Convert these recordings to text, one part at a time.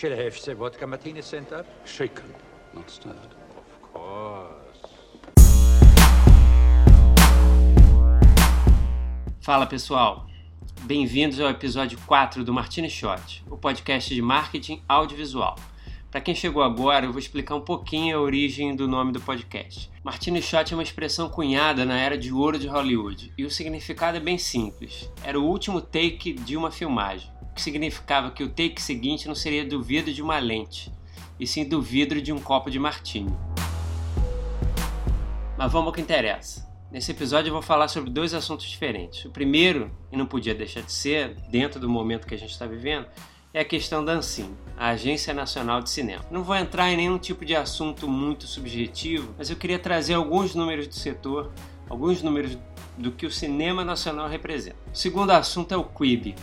Said vodka martini center. Shaken, not stirred. Of course. Fala pessoal, bem-vindos ao episódio 4 do Martini Shot, o podcast de marketing audiovisual. Para quem chegou agora, eu vou explicar um pouquinho a origem do nome do podcast. Martini Shot é uma expressão cunhada na era de ouro de Hollywood e o significado é bem simples. Era o último take de uma filmagem, que significava que o take seguinte não seria do vidro de uma lente, e sim do vidro de um copo de martini. Mas vamos ao que interessa. Nesse episódio eu vou falar sobre dois assuntos diferentes. O primeiro, e não podia deixar de ser, dentro do momento que a gente está vivendo, é a questão da ANSIM, a Agência Nacional de Cinema. Não vou entrar em nenhum tipo de assunto muito subjetivo, mas eu queria trazer alguns números do setor, alguns números do que o cinema nacional representa. O segundo assunto é o Quibi.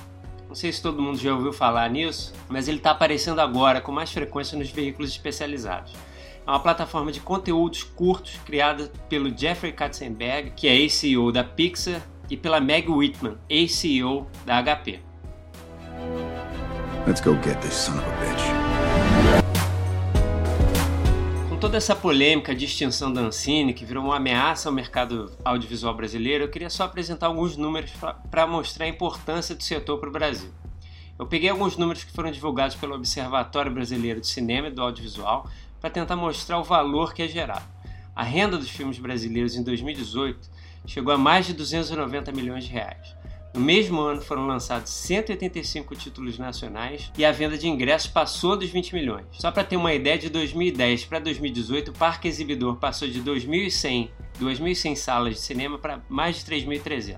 Não sei se todo mundo já ouviu falar nisso, mas ele está aparecendo agora com mais frequência nos veículos especializados. É uma plataforma de conteúdos curtos criada pelo Jeffrey Katzenberg, que é ex-CEO da Pixar, e pela Meg Whitman, ex-CEO da HP. Let's go get this son of a bitch. Com toda essa polêmica de extinção da Ancine, que virou uma ameaça ao mercado audiovisual brasileiro, eu queria só apresentar alguns números para mostrar a importância do setor para o Brasil. Eu peguei alguns números que foram divulgados pelo Observatório Brasileiro de Cinema e do Audiovisual para tentar mostrar o valor que é gerado. A renda dos filmes brasileiros em 2018 chegou a mais de 290 milhões de reais. No mesmo ano foram lançados 185 títulos nacionais e a venda de ingressos passou dos 20 milhões. Só para ter uma ideia, de 2010 para 2018, o parque exibidor passou de 2.100, 2.100 salas de cinema para mais de 3.300.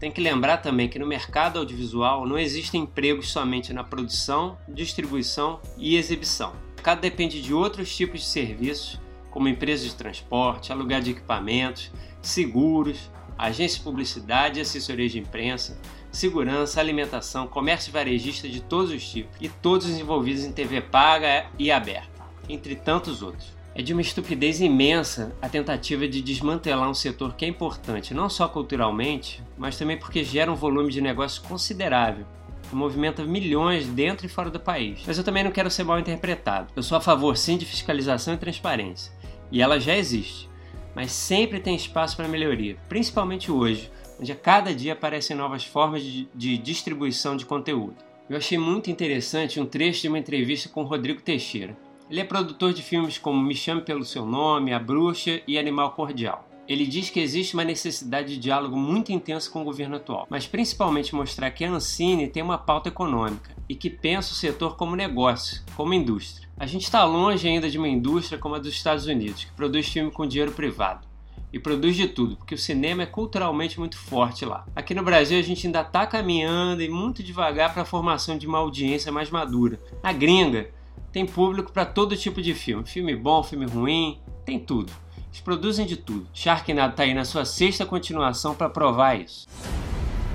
Tem que lembrar também que no mercado audiovisual não existem empregos somente na produção, distribuição e exibição. Mercado depende de outros tipos de serviços, como empresas de transporte, aluguel de equipamentos, seguros, agência de publicidade e assessoria de imprensa, segurança, alimentação, comércio varejista de todos os tipos e todos os envolvidos em TV paga e aberta, entre tantos outros. É de uma estupidez imensa a tentativa de desmantelar um setor que é importante não só culturalmente, mas também porque gera um volume de negócio considerável, que movimenta milhões dentro e fora do país. Mas eu também não quero ser mal interpretado. Eu sou a favor sim de fiscalização e transparência, e ela já existe mas sempre tem espaço para melhoria, principalmente hoje, onde a cada dia aparecem novas formas de, de, distribuição de conteúdo. Eu achei muito interessante um trecho de uma entrevista com Rodrigo Teixeira. Ele é produtor de filmes como Me Chame Pelo Seu Nome, A Bruxa e Animal Cordial. Ele diz que existe uma necessidade de diálogo muito intenso com o governo atual, mas principalmente mostrar que a Ancine tem uma pauta econômica e que pensa o setor como negócio, como indústria. A gente está longe ainda de uma indústria como a dos Estados Unidos, que produz filme com dinheiro privado. E produz de tudo, porque o cinema é culturalmente muito forte lá. Aqui no Brasil a gente ainda está caminhando e muito devagar para a formação de uma audiência mais madura. Na gringa, tem público para todo tipo de filme. Filme bom, filme ruim, tem tudo. Eles produzem de tudo. Sharknado está aí na sua sexta continuação para provar isso.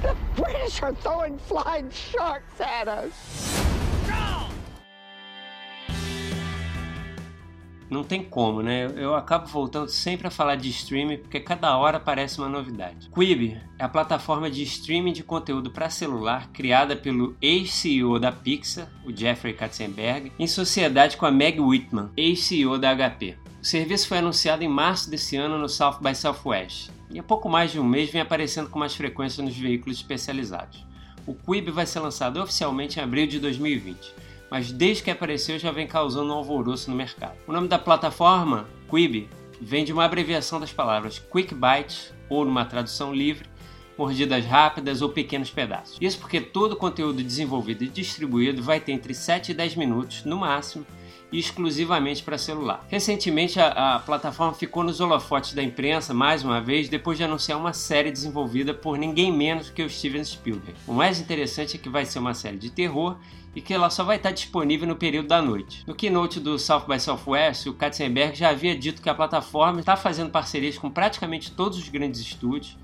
The British are throwing flying sharks at us. não tem como, né? Eu acabo voltando sempre a falar de streaming porque cada hora aparece uma novidade. Quibi é a plataforma de streaming de conteúdo para celular criada pelo ex-CEO da Pixar, o Jeffrey Katzenberg, em sociedade com a Meg Whitman, ex-CEO da HP. O serviço foi anunciado em março desse ano no South by Southwest e há pouco mais de um mês vem aparecendo com mais frequência nos veículos especializados. O Quibi vai ser lançado oficialmente em abril de 2020 mas desde que apareceu já vem causando um alvoroço no mercado. O nome da plataforma, Quibi, vem de uma abreviação das palavras Quick Bites, ou numa tradução livre, mordidas rápidas ou pequenos pedaços. Isso porque todo o conteúdo desenvolvido e distribuído vai ter entre 7 e 10 minutos, no máximo, exclusivamente para celular. Recentemente, a, a, plataforma ficou nos holofotes da imprensa mais uma vez depois de anunciar uma série desenvolvida por ninguém menos que o Steven Spielberg. O mais interessante é que vai ser uma série de terror e que ela só vai estar disponível no período da noite. No keynote do South by Southwest, o Katzenberg já havia dito que a plataforma está fazendo parcerias com praticamente todos os grandes estúdios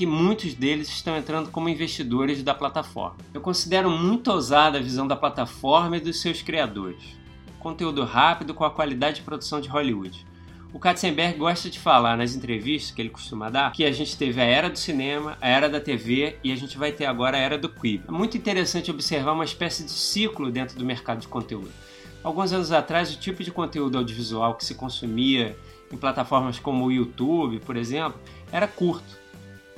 que muitos deles estão entrando como investidores da plataforma. Eu considero muito ousada a visão da plataforma e dos seus criadores. Conteúdo rápido com a qualidade de produção de Hollywood. O Katzenberg gosta de falar nas entrevistas que ele costuma dar que a gente teve a era do cinema, a era da TV e a gente vai ter agora a era do Quibi. É muito interessante observar uma espécie de ciclo dentro do mercado de conteúdo. Alguns anos atrás, o tipo de conteúdo audiovisual que se consumia em plataformas como o YouTube, por exemplo, era curto.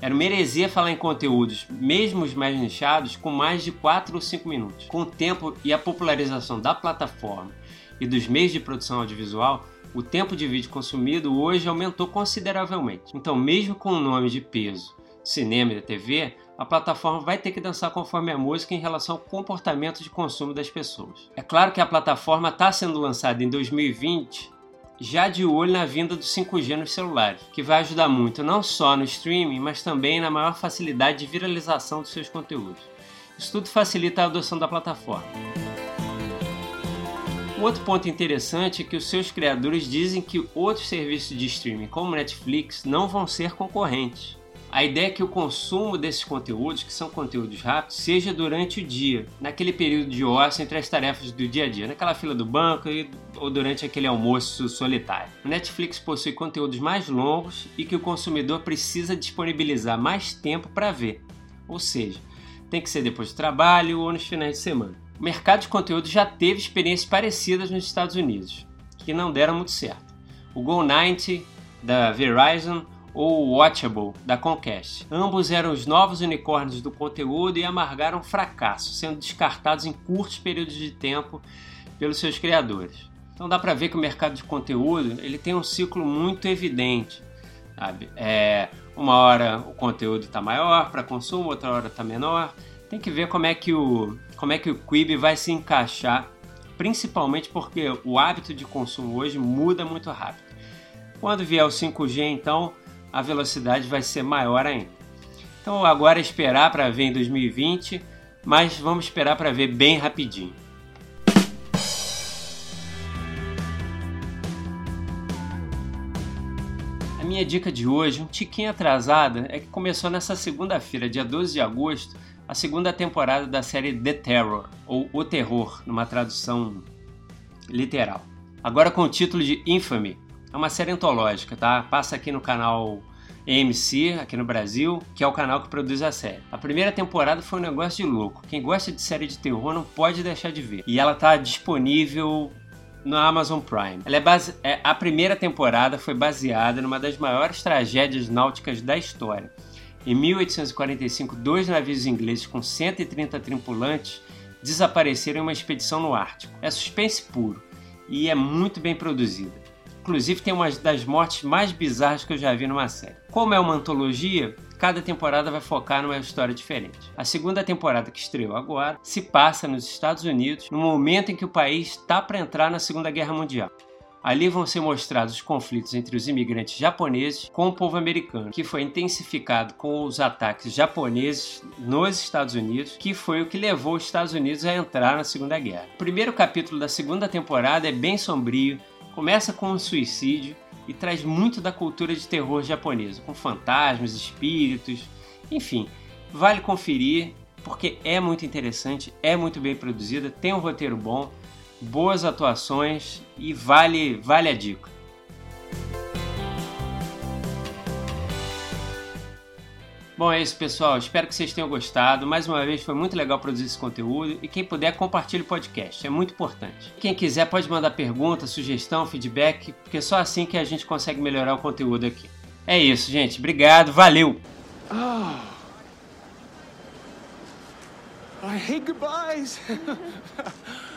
Era uma heresia falar em conteúdos, mesmo os mais nichados, com mais de 4 ou 5 minutos. Com o tempo e a popularização da plataforma e dos meios de produção audiovisual, o tempo de vídeo consumido hoje aumentou consideravelmente. Então, mesmo com o nome de peso, cinema e TV, a plataforma vai ter que dançar conforme a música em relação ao comportamento de consumo das pessoas. É claro que a plataforma está sendo lançada em 2020 já de olho na vinda do 5G nos celulares, que vai ajudar muito não só no streaming, mas também na maior facilidade de viralização dos seus conteúdos. Isso tudo facilita a adoção da plataforma. Um outro ponto interessante é que os seus criadores dizem que outros serviços de streaming, como Netflix, não vão ser concorrentes. A ideia é que o consumo desses conteúdos, que são conteúdos rápidos, seja durante o dia, naquele período de ócio entre as tarefas do dia a dia, naquela fila do banco ou durante aquele almoço solitário. O Netflix possui conteúdos mais longos e que o consumidor precisa disponibilizar mais tempo para ver, ou seja, tem que ser depois do trabalho ou nos finais de semana. O mercado de conteúdo já teve experiências parecidas nos Estados Unidos, que não deram muito certo. O Go90 da Verizon ou Watchable da Comcast. Ambos eram os novos unicórnios do conteúdo e amargaram fracasso, sendo descartados em curtos períodos de tempo pelos seus criadores. Então dá para ver que o mercado de conteúdo ele tem um ciclo muito evidente. Sabe? É, uma hora o conteúdo está maior para consumo, outra hora está menor. Tem que ver como é que o como é que o Quibi vai se encaixar, principalmente porque o hábito de consumo hoje muda muito rápido. Quando vier o 5G, então, a velocidade vai ser maior ainda. Então agora é esperar para ver em 2020, mas vamos esperar para ver bem rapidinho. A minha dica de hoje, um tiquinho atrasada, é que começou nessa segunda-feira, dia 12 de agosto, a segunda temporada da série The Terror, ou O Terror, numa tradução literal. Agora com o título de Infamy. É uma série antológica, tá? Passa aqui no canal AMC, aqui no Brasil, que é o canal que produz a série. A primeira temporada foi um negócio de louco. Quem gosta de série de terror não pode deixar de ver. E ela tá disponível no Amazon Prime. Ela é base... É, a primeira temporada foi baseada numa das maiores tragédias náuticas da história em 1845, dois navios ingleses com 130 tripulantes desapareceram em uma expedição no Ártico. É suspense puro e é muito bem produzida. Inclusive tem uma das mortes mais bizarras que eu já vi numa série. Como é uma antologia, cada temporada vai focar numa história diferente. A segunda temporada que estreou agora se passa nos Estados Unidos, no momento em que o país está para entrar na Segunda Guerra Mundial. Ali vão ser mostrados os conflitos entre os imigrantes japoneses com o povo americano, que foi intensificado com os ataques japoneses nos Estados Unidos, que foi o que levou os Estados Unidos a entrar na Segunda Guerra. O primeiro capítulo da segunda temporada é bem sombrio, começa com um suicídio e traz muito da cultura de terror japonesa, com fantasmas, espíritos, enfim, vale conferir porque é muito interessante, é muito bem produzida, tem um roteiro bom boas atuações e vale, vale a dica. Bom, é isso, pessoal. Espero que vocês tenham gostado. Mais uma vez, foi muito legal produzir esse conteúdo. E quem puder, compartilhe o podcast. É muito importante. Quem quiser, pode mandar pergunta, sugestão, feedback, porque é só assim que a gente consegue melhorar o conteúdo aqui. É isso, gente. Obrigado. Valeu! Oh. I hate goodbyes.